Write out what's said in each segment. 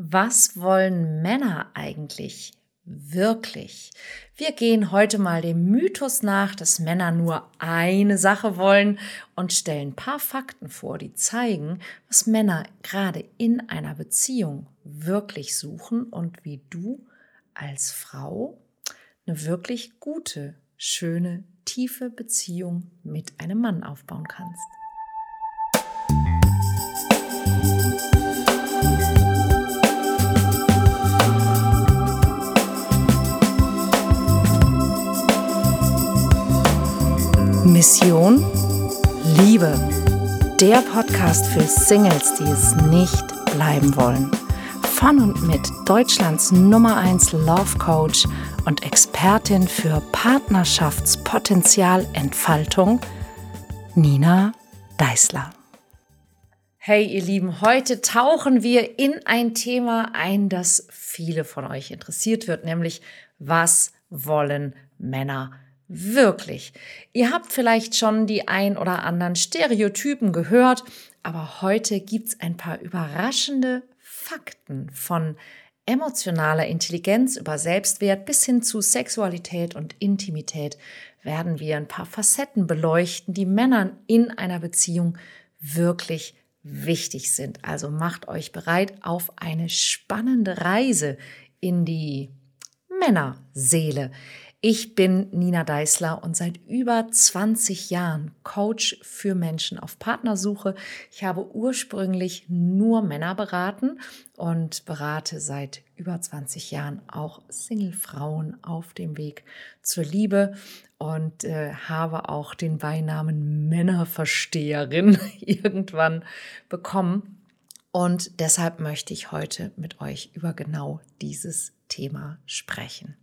Was wollen Männer eigentlich wirklich? Wir gehen heute mal dem Mythos nach, dass Männer nur eine Sache wollen und stellen ein paar Fakten vor, die zeigen, was Männer gerade in einer Beziehung wirklich suchen und wie du als Frau eine wirklich gute, schöne, tiefe Beziehung mit einem Mann aufbauen kannst. Mission Liebe. Der Podcast für Singles, die es nicht bleiben wollen. Von und mit Deutschlands Nummer 1 Love Coach und Expertin für Partnerschaftspotenzialentfaltung, Nina Deißler. Hey ihr Lieben, heute tauchen wir in ein Thema ein, das viele von euch interessiert wird, nämlich was wollen Männer Wirklich. Ihr habt vielleicht schon die ein oder anderen Stereotypen gehört, aber heute gibt's ein paar überraschende Fakten von emotionaler Intelligenz über Selbstwert bis hin zu Sexualität und Intimität werden wir ein paar Facetten beleuchten, die Männern in einer Beziehung wirklich wichtig sind. Also macht euch bereit auf eine spannende Reise in die Männerseele. Ich bin Nina Deißler und seit über 20 Jahren Coach für Menschen auf Partnersuche. Ich habe ursprünglich nur Männer beraten und berate seit über 20 Jahren auch Single-Frauen auf dem Weg zur Liebe und äh, habe auch den Beinamen Männerversteherin irgendwann bekommen. Und deshalb möchte ich heute mit euch über genau dieses Thema sprechen.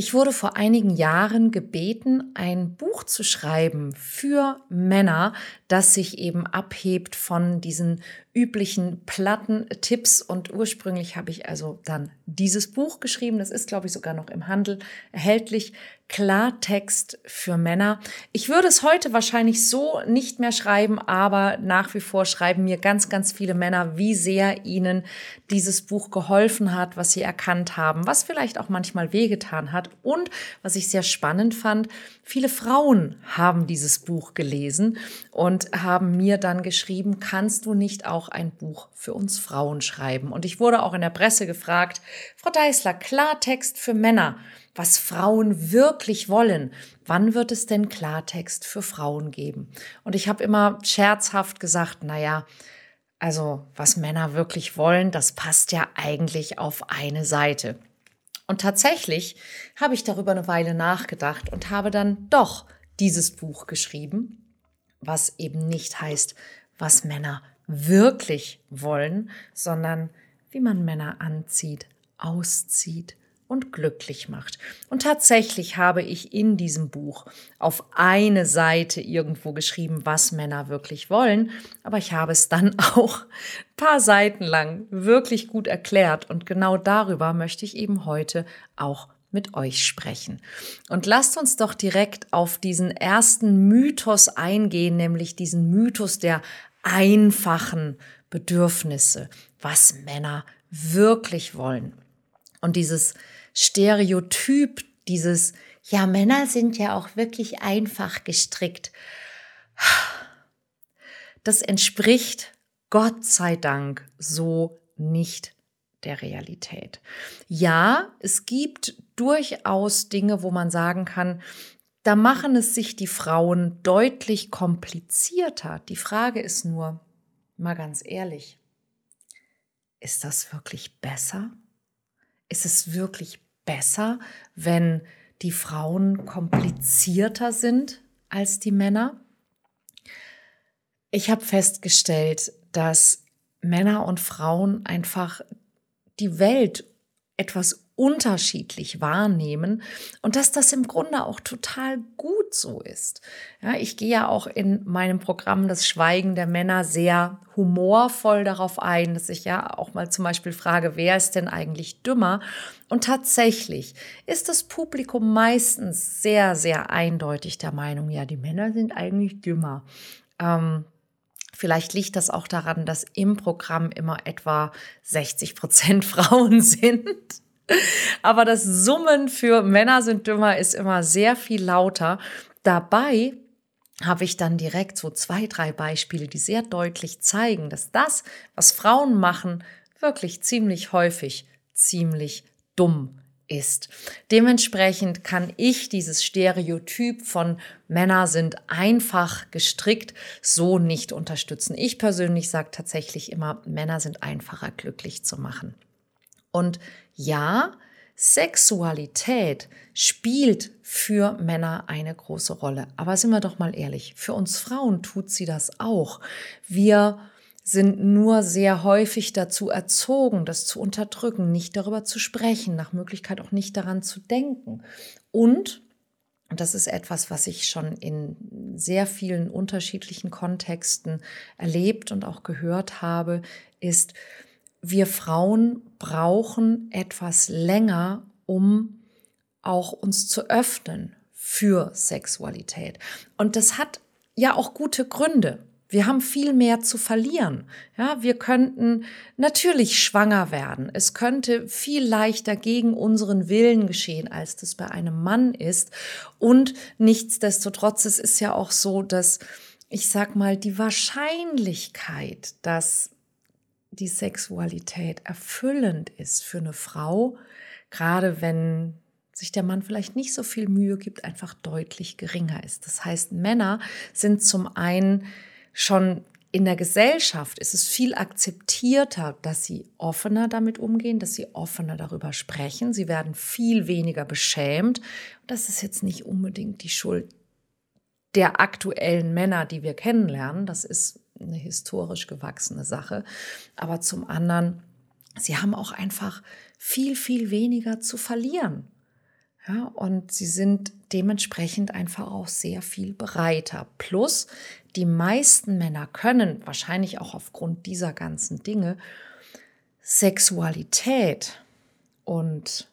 Ich wurde vor einigen Jahren gebeten, ein Buch zu schreiben für Männer, das sich eben abhebt von diesen üblichen Plattentipps. Und ursprünglich habe ich also dann dieses Buch geschrieben. Das ist, glaube ich, sogar noch im Handel erhältlich. Klartext für Männer. Ich würde es heute wahrscheinlich so nicht mehr schreiben, aber nach wie vor schreiben mir ganz, ganz viele Männer, wie sehr ihnen dieses Buch geholfen hat, was sie erkannt haben, was vielleicht auch manchmal wehgetan hat. Und was ich sehr spannend fand, viele Frauen haben dieses Buch gelesen und haben mir dann geschrieben, kannst du nicht auch ein Buch für uns Frauen schreiben? Und ich wurde auch in der Presse gefragt, Frau Deißler, Klartext für Männer was Frauen wirklich wollen. Wann wird es denn Klartext für Frauen geben? Und ich habe immer scherzhaft gesagt, naja, also was Männer wirklich wollen, das passt ja eigentlich auf eine Seite. Und tatsächlich habe ich darüber eine Weile nachgedacht und habe dann doch dieses Buch geschrieben, was eben nicht heißt, was Männer wirklich wollen, sondern wie man Männer anzieht, auszieht, und glücklich macht. Und tatsächlich habe ich in diesem Buch auf eine Seite irgendwo geschrieben, was Männer wirklich wollen, aber ich habe es dann auch ein paar Seiten lang wirklich gut erklärt und genau darüber möchte ich eben heute auch mit euch sprechen. Und lasst uns doch direkt auf diesen ersten Mythos eingehen, nämlich diesen Mythos der einfachen Bedürfnisse, was Männer wirklich wollen. Und dieses Stereotyp, dieses, ja, Männer sind ja auch wirklich einfach gestrickt. Das entspricht Gott sei Dank so nicht der Realität. Ja, es gibt durchaus Dinge, wo man sagen kann, da machen es sich die Frauen deutlich komplizierter. Die Frage ist nur, mal ganz ehrlich, ist das wirklich besser? Ist es wirklich besser, wenn die Frauen komplizierter sind als die Männer? Ich habe festgestellt, dass Männer und Frauen einfach die Welt etwas unterschiedlich wahrnehmen und dass das im Grunde auch total gut so ist. Ja, ich gehe ja auch in meinem Programm Das Schweigen der Männer sehr humorvoll darauf ein, dass ich ja auch mal zum Beispiel frage, wer ist denn eigentlich dümmer? Und tatsächlich ist das Publikum meistens sehr, sehr eindeutig der Meinung, ja, die Männer sind eigentlich dümmer. Ähm, Vielleicht liegt das auch daran, dass im Programm immer etwa 60 Prozent Frauen sind. Aber das Summen für Männer sind dümmer ist immer sehr viel lauter. Dabei habe ich dann direkt so zwei, drei Beispiele, die sehr deutlich zeigen, dass das, was Frauen machen, wirklich ziemlich häufig ziemlich dumm ist. Dementsprechend kann ich dieses Stereotyp von Männer sind einfach gestrickt so nicht unterstützen. Ich persönlich sage tatsächlich immer, Männer sind einfacher glücklich zu machen. Und ja, Sexualität spielt für Männer eine große Rolle. Aber sind wir doch mal ehrlich, für uns Frauen tut sie das auch. Wir sind nur sehr häufig dazu erzogen, das zu unterdrücken, nicht darüber zu sprechen, nach Möglichkeit auch nicht daran zu denken. Und, und das ist etwas, was ich schon in sehr vielen unterschiedlichen Kontexten erlebt und auch gehört habe, ist, wir Frauen brauchen etwas länger, um auch uns zu öffnen für Sexualität. Und das hat ja auch gute Gründe. Wir haben viel mehr zu verlieren. Ja, wir könnten natürlich schwanger werden. Es könnte viel leichter gegen unseren Willen geschehen, als das bei einem Mann ist. Und nichtsdestotrotz, es ist ja auch so, dass ich sag mal, die Wahrscheinlichkeit, dass die Sexualität erfüllend ist für eine Frau, gerade wenn sich der Mann vielleicht nicht so viel Mühe gibt, einfach deutlich geringer ist. Das heißt, Männer sind zum einen schon in der Gesellschaft ist es viel akzeptierter, dass sie offener damit umgehen, dass sie offener darüber sprechen. Sie werden viel weniger beschämt. Das ist jetzt nicht unbedingt die Schuld der aktuellen Männer, die wir kennenlernen. Das ist eine historisch gewachsene Sache. Aber zum anderen, sie haben auch einfach viel, viel weniger zu verlieren. Ja, und sie sind dementsprechend einfach auch sehr viel breiter. Plus, die meisten Männer können, wahrscheinlich auch aufgrund dieser ganzen Dinge, Sexualität und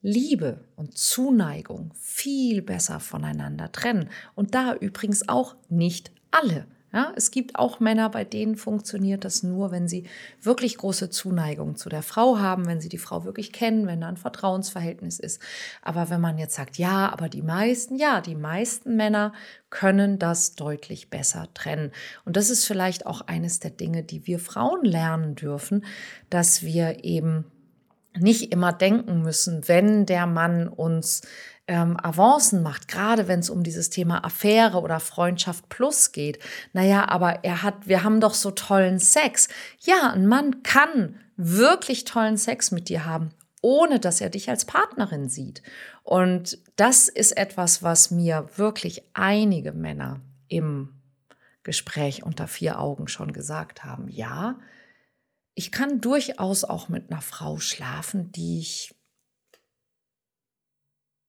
Liebe und Zuneigung viel besser voneinander trennen. Und da übrigens auch nicht alle. Ja, es gibt auch Männer, bei denen funktioniert das nur, wenn sie wirklich große Zuneigung zu der Frau haben, wenn sie die Frau wirklich kennen, wenn da ein Vertrauensverhältnis ist. Aber wenn man jetzt sagt, ja, aber die meisten, ja, die meisten Männer können das deutlich besser trennen. Und das ist vielleicht auch eines der Dinge, die wir Frauen lernen dürfen, dass wir eben nicht immer denken müssen, wenn der Mann uns ähm, Avancen macht, gerade wenn es um dieses Thema Affäre oder Freundschaft plus geht. Naja, aber er hat, wir haben doch so tollen Sex. Ja, ein Mann kann wirklich tollen Sex mit dir haben, ohne dass er dich als Partnerin sieht. Und das ist etwas, was mir wirklich einige Männer im Gespräch unter vier Augen schon gesagt haben. Ja, ich kann durchaus auch mit einer Frau schlafen, die ich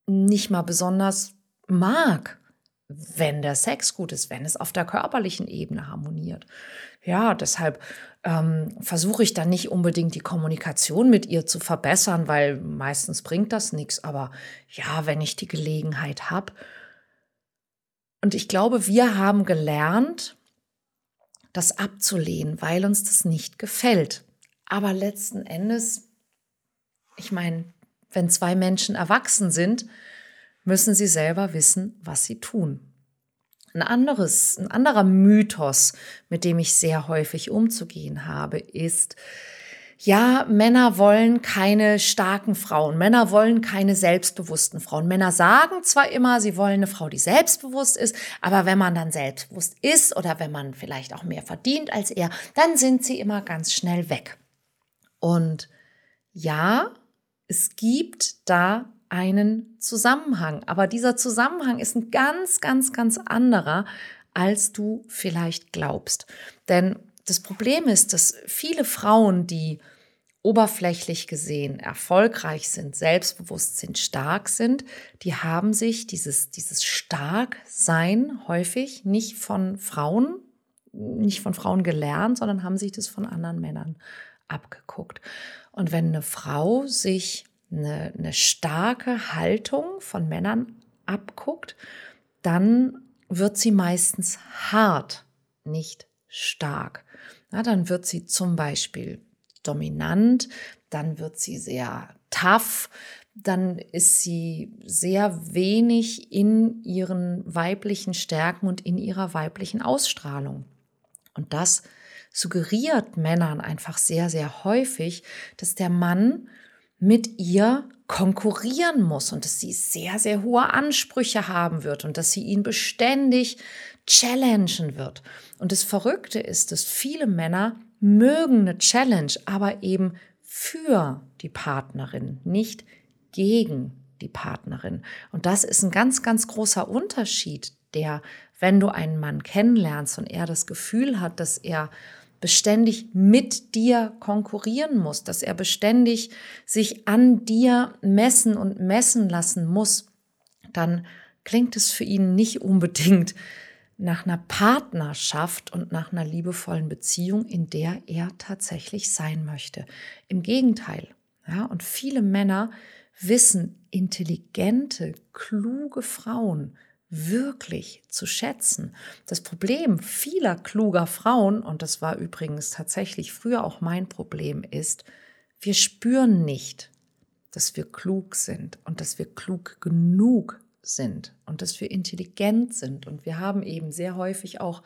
nicht mal besonders mag, wenn der Sex gut ist, wenn es auf der körperlichen Ebene harmoniert. Ja, deshalb ähm, versuche ich dann nicht unbedingt die Kommunikation mit ihr zu verbessern, weil meistens bringt das nichts. Aber ja, wenn ich die Gelegenheit habe. Und ich glaube, wir haben gelernt, das abzulehnen, weil uns das nicht gefällt. Aber letzten Endes, ich meine, wenn zwei Menschen erwachsen sind, müssen sie selber wissen, was sie tun. Ein anderes, ein anderer Mythos, mit dem ich sehr häufig umzugehen habe, ist, ja, Männer wollen keine starken Frauen, Männer wollen keine selbstbewussten Frauen. Männer sagen zwar immer, sie wollen eine Frau, die selbstbewusst ist, aber wenn man dann selbstbewusst ist oder wenn man vielleicht auch mehr verdient als er, dann sind sie immer ganz schnell weg. Und ja, es gibt da einen Zusammenhang, aber dieser Zusammenhang ist ein ganz, ganz, ganz anderer, als du vielleicht glaubst. Denn das Problem ist, dass viele Frauen, die oberflächlich gesehen erfolgreich sind, selbstbewusst sind, stark sind, die haben sich dieses, dieses Starksein häufig nicht von Frauen, nicht von Frauen gelernt, sondern haben sich das von anderen Männern abgeguckt. Und wenn eine Frau sich eine, eine starke Haltung von Männern abguckt, dann wird sie meistens hart, nicht stark. Na, dann wird sie zum Beispiel dominant, dann wird sie sehr tough, dann ist sie sehr wenig in ihren weiblichen Stärken und in ihrer weiblichen Ausstrahlung. Und das suggeriert Männern einfach sehr, sehr häufig, dass der Mann mit ihr konkurrieren muss und dass sie sehr, sehr hohe Ansprüche haben wird und dass sie ihn beständig challengen wird. Und das Verrückte ist, dass viele Männer mögen eine Challenge, aber eben für die Partnerin, nicht gegen die Partnerin. Und das ist ein ganz, ganz großer Unterschied, der, wenn du einen Mann kennenlernst und er das Gefühl hat, dass er beständig mit dir konkurrieren muss, dass er beständig sich an dir messen und messen lassen muss, dann klingt es für ihn nicht unbedingt nach einer Partnerschaft und nach einer liebevollen Beziehung, in der er tatsächlich sein möchte. Im Gegenteil. Ja, und viele Männer wissen, intelligente, kluge Frauen wirklich zu schätzen. Das Problem vieler kluger Frauen, und das war übrigens tatsächlich früher auch mein Problem, ist, wir spüren nicht, dass wir klug sind und dass wir klug genug sind und dass wir intelligent sind. Und wir haben eben sehr häufig auch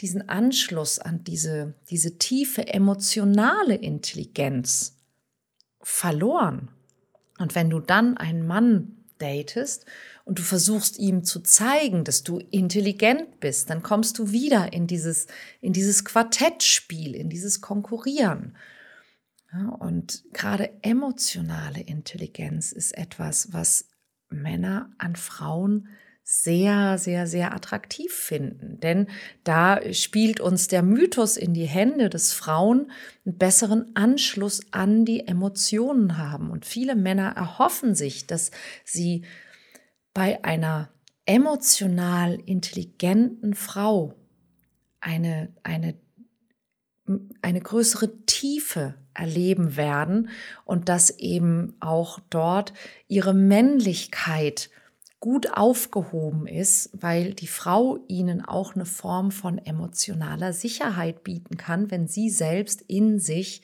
diesen Anschluss an diese, diese tiefe emotionale Intelligenz verloren. Und wenn du dann einen Mann datest und du versuchst ihm zu zeigen, dass du intelligent bist, dann kommst du wieder in dieses, in dieses Quartettspiel, in dieses Konkurrieren. Ja, und gerade emotionale Intelligenz ist etwas, was Männer an Frauen sehr, sehr, sehr attraktiv finden. Denn da spielt uns der Mythos in die Hände, dass Frauen einen besseren Anschluss an die Emotionen haben. Und viele Männer erhoffen sich, dass sie bei einer emotional intelligenten Frau eine, eine, eine größere Tiefe erleben werden und dass eben auch dort ihre Männlichkeit gut aufgehoben ist, weil die Frau ihnen auch eine Form von emotionaler Sicherheit bieten kann, wenn sie selbst in sich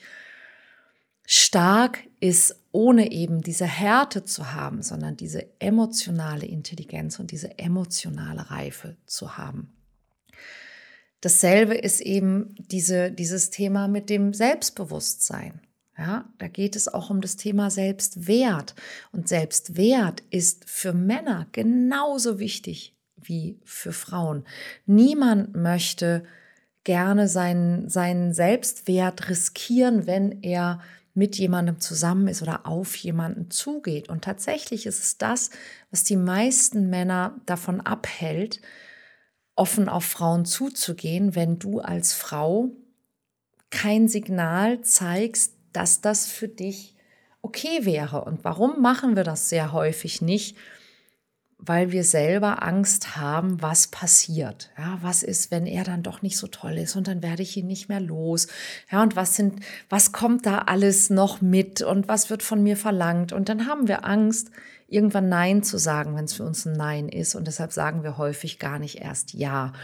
stark ist, ohne eben diese Härte zu haben, sondern diese emotionale Intelligenz und diese emotionale Reife zu haben. Dasselbe ist eben diese, dieses Thema mit dem Selbstbewusstsein. Ja, da geht es auch um das Thema Selbstwert. Und Selbstwert ist für Männer genauso wichtig wie für Frauen. Niemand möchte gerne seinen, seinen Selbstwert riskieren, wenn er mit jemandem zusammen ist oder auf jemanden zugeht. Und tatsächlich ist es das, was die meisten Männer davon abhält, offen auf Frauen zuzugehen, wenn du als Frau kein Signal zeigst, dass das für dich okay wäre. Und warum machen wir das sehr häufig nicht? Weil wir selber Angst haben, was passiert. Ja, was ist, wenn er dann doch nicht so toll ist und dann werde ich ihn nicht mehr los. Ja, und was sind, was kommt da alles noch mit und was wird von mir verlangt? Und dann haben wir Angst, irgendwann Nein zu sagen, wenn es für uns ein Nein ist. Und deshalb sagen wir häufig gar nicht erst Ja.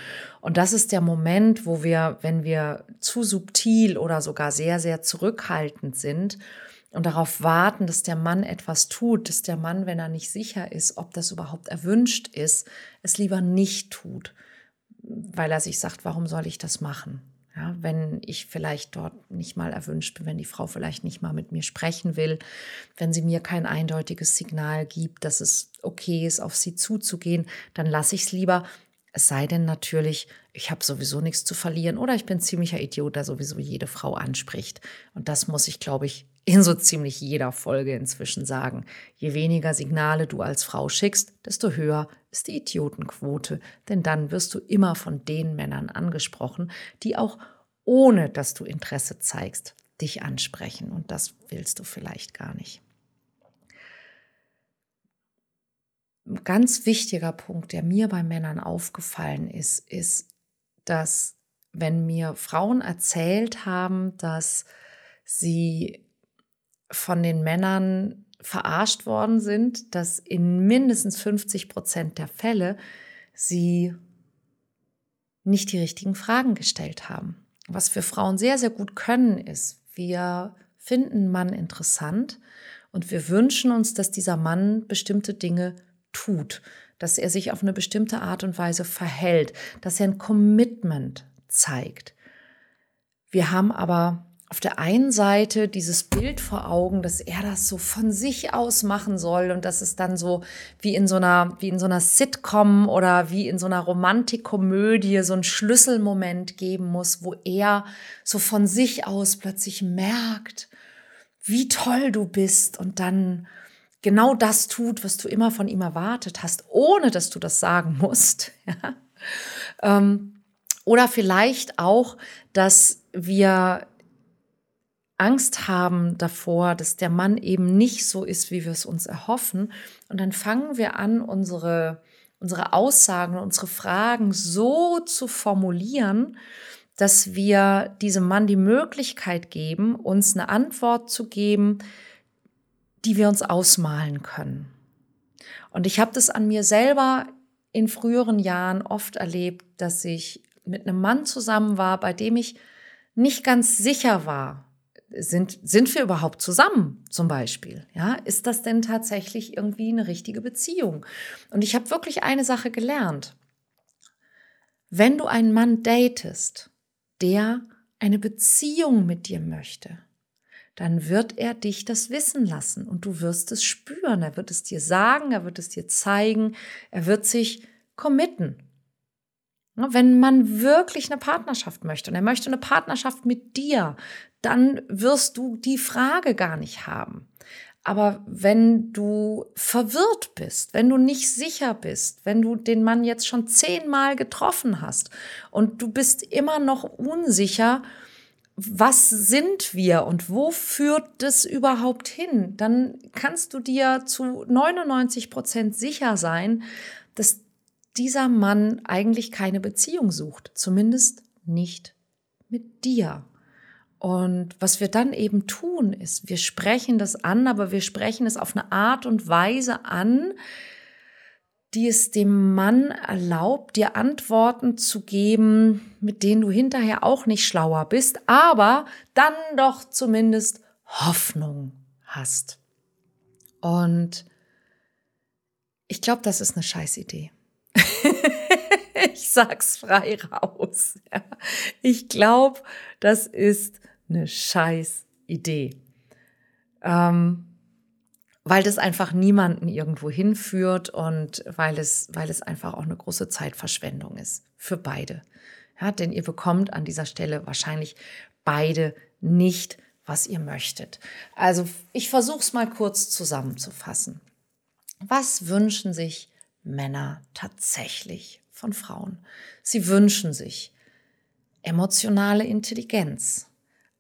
Und das ist der Moment, wo wir, wenn wir zu subtil oder sogar sehr, sehr zurückhaltend sind, und darauf warten, dass der Mann etwas tut, dass der Mann, wenn er nicht sicher ist, ob das überhaupt erwünscht ist, es lieber nicht tut, weil er sich sagt, warum soll ich das machen? Ja, wenn ich vielleicht dort nicht mal erwünscht bin, wenn die Frau vielleicht nicht mal mit mir sprechen will, wenn sie mir kein eindeutiges Signal gibt, dass es okay ist, auf sie zuzugehen, dann lasse ich es lieber. Es sei denn natürlich, ich habe sowieso nichts zu verlieren oder ich bin ziemlicher Idiot, der sowieso jede Frau anspricht. Und das muss ich, glaube ich, in so ziemlich jeder Folge inzwischen sagen. Je weniger Signale du als Frau schickst, desto höher ist die Idiotenquote, denn dann wirst du immer von den Männern angesprochen, die auch ohne dass du Interesse zeigst, dich ansprechen. Und das willst du vielleicht gar nicht. Ein ganz wichtiger Punkt, der mir bei Männern aufgefallen ist, ist, dass wenn mir Frauen erzählt haben, dass sie von den Männern verarscht worden sind, dass in mindestens 50 Prozent der Fälle sie nicht die richtigen Fragen gestellt haben. Was wir Frauen sehr, sehr gut können, ist, wir finden Mann interessant und wir wünschen uns, dass dieser Mann bestimmte Dinge tut, dass er sich auf eine bestimmte Art und Weise verhält, dass er ein Commitment zeigt. Wir haben aber auf der einen Seite dieses Bild vor Augen, dass er das so von sich aus machen soll und dass es dann so wie in so einer, wie in so einer Sitcom oder wie in so einer Romantikkomödie so einen Schlüsselmoment geben muss, wo er so von sich aus plötzlich merkt, wie toll du bist und dann genau das tut, was du immer von ihm erwartet hast, ohne dass du das sagen musst. Ja? Ähm, oder vielleicht auch, dass wir Angst haben davor, dass der Mann eben nicht so ist, wie wir es uns erhoffen. Und dann fangen wir an, unsere, unsere Aussagen, unsere Fragen so zu formulieren, dass wir diesem Mann die Möglichkeit geben, uns eine Antwort zu geben, die wir uns ausmalen können. Und ich habe das an mir selber in früheren Jahren oft erlebt, dass ich mit einem Mann zusammen war, bei dem ich nicht ganz sicher war, sind, sind wir überhaupt zusammen zum Beispiel? Ja, ist das denn tatsächlich irgendwie eine richtige Beziehung? Und ich habe wirklich eine Sache gelernt. Wenn du einen Mann datest, der eine Beziehung mit dir möchte, dann wird er dich das wissen lassen und du wirst es spüren. Er wird es dir sagen, er wird es dir zeigen, er wird sich committen. Wenn man wirklich eine Partnerschaft möchte und er möchte eine Partnerschaft mit dir, dann wirst du die Frage gar nicht haben. Aber wenn du verwirrt bist, wenn du nicht sicher bist, wenn du den Mann jetzt schon zehnmal getroffen hast und du bist immer noch unsicher, was sind wir und wo führt das überhaupt hin, dann kannst du dir zu 99 Prozent sicher sein, dass dieser Mann eigentlich keine Beziehung sucht, zumindest nicht mit dir. Und was wir dann eben tun, ist, wir sprechen das an, aber wir sprechen es auf eine Art und Weise an, die es dem Mann erlaubt, dir Antworten zu geben, mit denen du hinterher auch nicht schlauer bist, aber dann doch zumindest Hoffnung hast. Und ich glaube, das ist eine Scheißidee. ich sag's frei raus. Ich glaube, das ist eine scheiß Idee. Ähm, weil das einfach niemanden irgendwo hinführt und weil es, weil es einfach auch eine große Zeitverschwendung ist für beide. Ja, denn ihr bekommt an dieser Stelle wahrscheinlich beide nicht, was ihr möchtet. Also ich versuche es mal kurz zusammenzufassen. Was wünschen sich Männer tatsächlich von Frauen. Sie wünschen sich emotionale Intelligenz,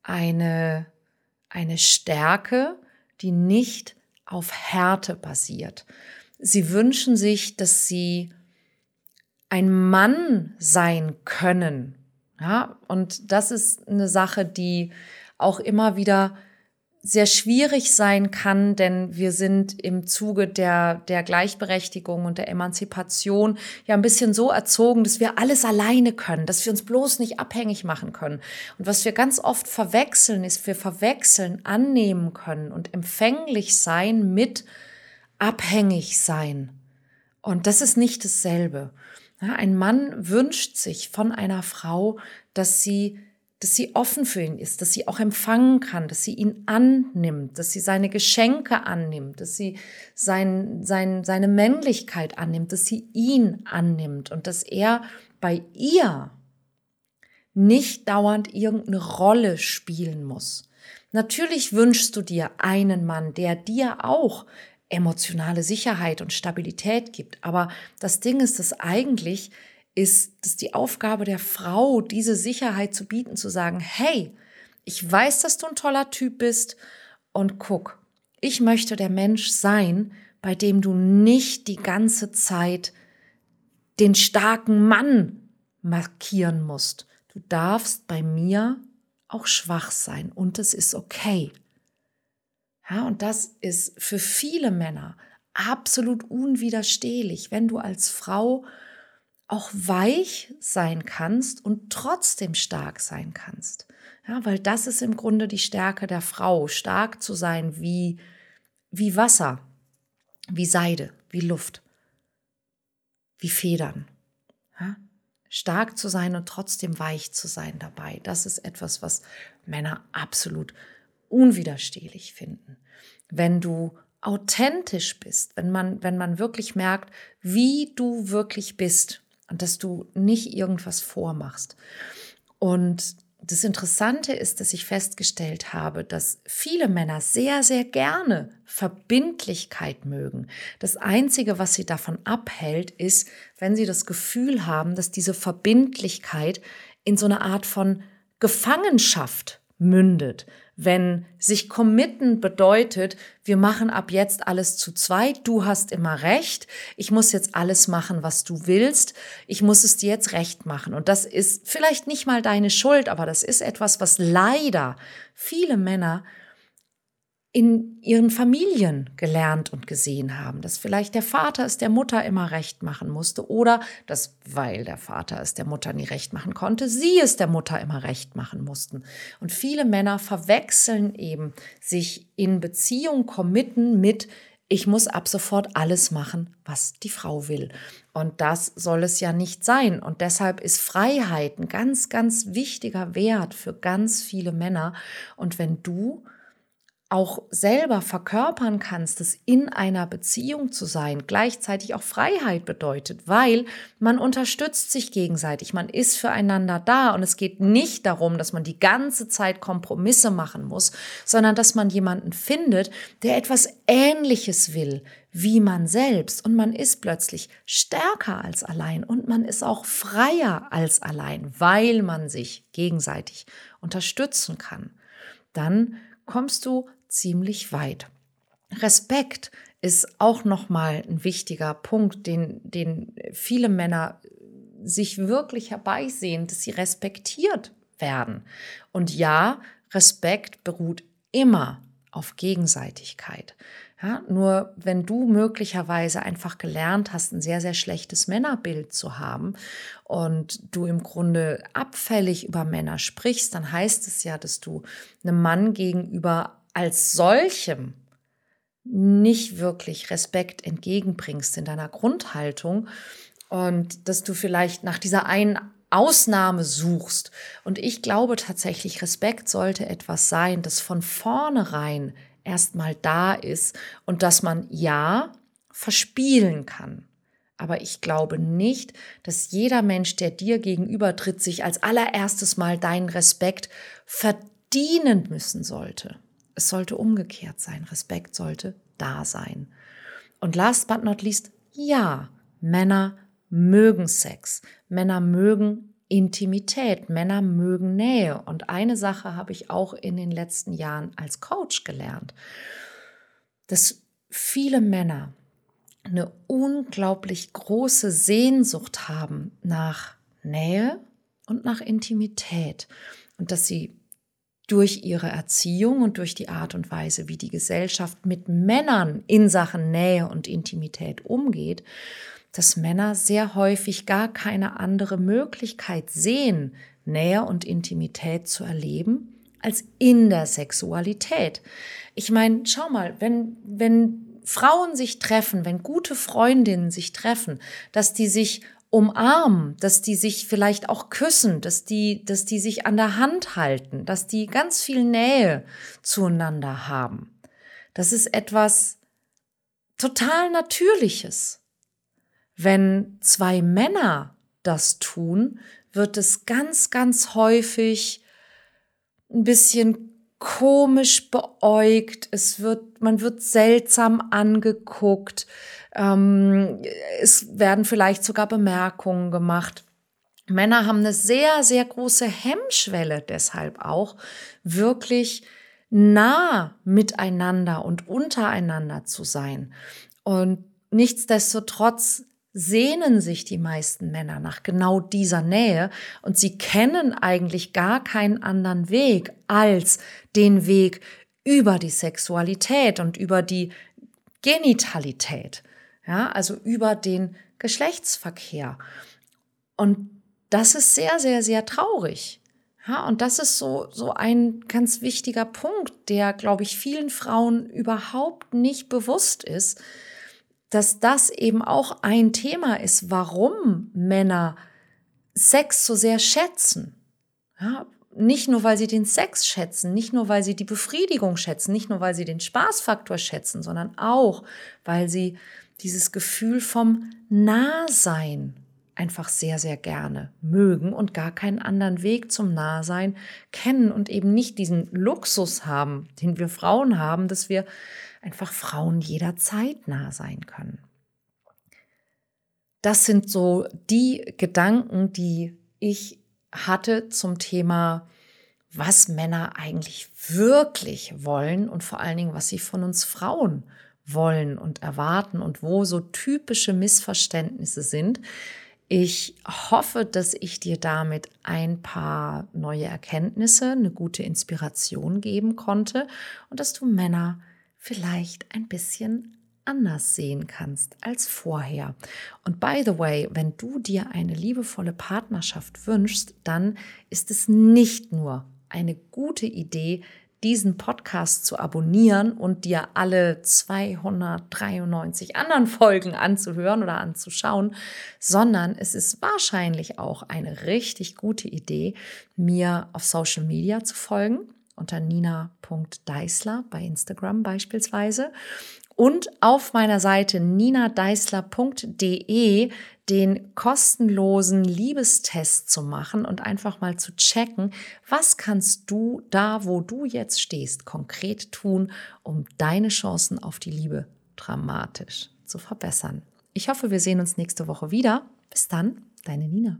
eine, eine Stärke, die nicht auf Härte basiert. Sie wünschen sich, dass sie ein Mann sein können. Ja, und das ist eine Sache, die auch immer wieder sehr schwierig sein kann, denn wir sind im Zuge der, der Gleichberechtigung und der Emanzipation ja ein bisschen so erzogen, dass wir alles alleine können, dass wir uns bloß nicht abhängig machen können. Und was wir ganz oft verwechseln, ist, wir verwechseln annehmen können und empfänglich sein mit abhängig sein. Und das ist nicht dasselbe. ein Mann wünscht sich von einer Frau, dass sie dass sie offen für ihn ist, dass sie auch empfangen kann, dass sie ihn annimmt, dass sie seine Geschenke annimmt, dass sie sein, sein, seine Männlichkeit annimmt, dass sie ihn annimmt und dass er bei ihr nicht dauernd irgendeine Rolle spielen muss. Natürlich wünschst du dir einen Mann, der dir auch emotionale Sicherheit und Stabilität gibt. Aber das Ding ist, dass eigentlich ist es die Aufgabe der Frau, diese Sicherheit zu bieten, zu sagen, hey, ich weiß, dass du ein toller Typ bist und guck, ich möchte der Mensch sein, bei dem du nicht die ganze Zeit den starken Mann markieren musst. Du darfst bei mir auch schwach sein und es ist okay. Ja, und das ist für viele Männer absolut unwiderstehlich, wenn du als Frau auch weich sein kannst und trotzdem stark sein kannst. Ja, weil das ist im Grunde die Stärke der Frau, stark zu sein wie, wie Wasser, wie Seide, wie Luft, wie Federn. Ja? Stark zu sein und trotzdem weich zu sein dabei. Das ist etwas, was Männer absolut unwiderstehlich finden. Wenn du authentisch bist, wenn man, wenn man wirklich merkt, wie du wirklich bist und dass du nicht irgendwas vormachst. Und das Interessante ist, dass ich festgestellt habe, dass viele Männer sehr, sehr gerne Verbindlichkeit mögen. Das Einzige, was sie davon abhält, ist, wenn sie das Gefühl haben, dass diese Verbindlichkeit in so eine Art von Gefangenschaft mündet. Wenn sich committen bedeutet, wir machen ab jetzt alles zu zweit, du hast immer recht, ich muss jetzt alles machen, was du willst, ich muss es dir jetzt recht machen. Und das ist vielleicht nicht mal deine Schuld, aber das ist etwas, was leider viele Männer in ihren Familien gelernt und gesehen haben, dass vielleicht der Vater es der Mutter immer recht machen musste oder dass, weil der Vater es der Mutter nie recht machen konnte, sie es der Mutter immer recht machen mussten. Und viele Männer verwechseln eben sich in Beziehung committen mit ich muss ab sofort alles machen, was die Frau will. Und das soll es ja nicht sein. Und deshalb ist Freiheit ein ganz, ganz wichtiger Wert für ganz viele Männer. Und wenn du auch selber verkörpern kannst, es in einer Beziehung zu sein, gleichzeitig auch Freiheit bedeutet, weil man unterstützt sich gegenseitig, man ist füreinander da und es geht nicht darum, dass man die ganze Zeit Kompromisse machen muss, sondern dass man jemanden findet, der etwas Ähnliches will wie man selbst und man ist plötzlich stärker als allein und man ist auch freier als allein, weil man sich gegenseitig unterstützen kann. Dann kommst du ziemlich weit. Respekt ist auch nochmal ein wichtiger Punkt, den, den viele Männer sich wirklich herbeisehen, dass sie respektiert werden. Und ja, Respekt beruht immer auf Gegenseitigkeit. Ja, nur wenn du möglicherweise einfach gelernt hast, ein sehr, sehr schlechtes Männerbild zu haben und du im Grunde abfällig über Männer sprichst, dann heißt es ja, dass du einem Mann gegenüber als solchem nicht wirklich Respekt entgegenbringst in deiner Grundhaltung und dass du vielleicht nach dieser einen Ausnahme suchst. Und ich glaube tatsächlich, Respekt sollte etwas sein, das von vornherein erstmal da ist und dass man ja verspielen kann. Aber ich glaube nicht, dass jeder Mensch, der dir gegenübertritt, sich als allererstes mal deinen Respekt verdienen müssen sollte. Es sollte umgekehrt sein. Respekt sollte da sein. Und last but not least, ja, Männer mögen Sex. Männer mögen Intimität. Männer mögen Nähe. Und eine Sache habe ich auch in den letzten Jahren als Coach gelernt, dass viele Männer eine unglaublich große Sehnsucht haben nach Nähe und nach Intimität und dass sie durch ihre Erziehung und durch die Art und Weise, wie die Gesellschaft mit Männern in Sachen Nähe und Intimität umgeht, dass Männer sehr häufig gar keine andere Möglichkeit sehen, Nähe und Intimität zu erleben, als in der Sexualität. Ich meine, schau mal, wenn, wenn Frauen sich treffen, wenn gute Freundinnen sich treffen, dass die sich umarmen, dass die sich vielleicht auch küssen, dass die, dass die sich an der Hand halten, dass die ganz viel Nähe zueinander haben. Das ist etwas total Natürliches. Wenn zwei Männer das tun, wird es ganz, ganz häufig ein bisschen komisch beäugt, es wird, man wird seltsam angeguckt, ähm, es werden vielleicht sogar Bemerkungen gemacht. Männer haben eine sehr, sehr große Hemmschwelle deshalb auch, wirklich nah miteinander und untereinander zu sein. Und nichtsdestotrotz sehnen sich die meisten Männer nach genau dieser Nähe und sie kennen eigentlich gar keinen anderen Weg als den Weg über die Sexualität und über die Genitalität ja, also über den Geschlechtsverkehr. Und das ist sehr, sehr, sehr traurig. Ja, und das ist so, so ein ganz wichtiger Punkt, der, glaube ich, vielen Frauen überhaupt nicht bewusst ist, dass das eben auch ein Thema ist, warum Männer Sex so sehr schätzen. Ja, nicht nur, weil sie den Sex schätzen, nicht nur, weil sie die Befriedigung schätzen, nicht nur, weil sie den Spaßfaktor schätzen, sondern auch, weil sie dieses Gefühl vom Nahsein einfach sehr, sehr gerne mögen und gar keinen anderen Weg zum Nahsein kennen und eben nicht diesen Luxus haben, den wir Frauen haben, dass wir einfach Frauen jederzeit nah sein können. Das sind so die Gedanken, die ich hatte zum Thema, was Männer eigentlich wirklich wollen und vor allen Dingen, was sie von uns Frauen wollen und erwarten und wo so typische Missverständnisse sind, ich hoffe, dass ich dir damit ein paar neue Erkenntnisse, eine gute Inspiration geben konnte und dass du Männer vielleicht ein bisschen anders sehen kannst als vorher. Und by the way, wenn du dir eine liebevolle Partnerschaft wünschst, dann ist es nicht nur eine gute Idee, diesen Podcast zu abonnieren und dir alle 293 anderen Folgen anzuhören oder anzuschauen, sondern es ist wahrscheinlich auch eine richtig gute Idee, mir auf Social Media zu folgen unter nina.deisler bei Instagram beispielsweise und auf meiner Seite ninadeisler.de den kostenlosen Liebestest zu machen und einfach mal zu checken, was kannst du da, wo du jetzt stehst, konkret tun, um deine Chancen auf die Liebe dramatisch zu verbessern. Ich hoffe, wir sehen uns nächste Woche wieder. Bis dann, deine Nina.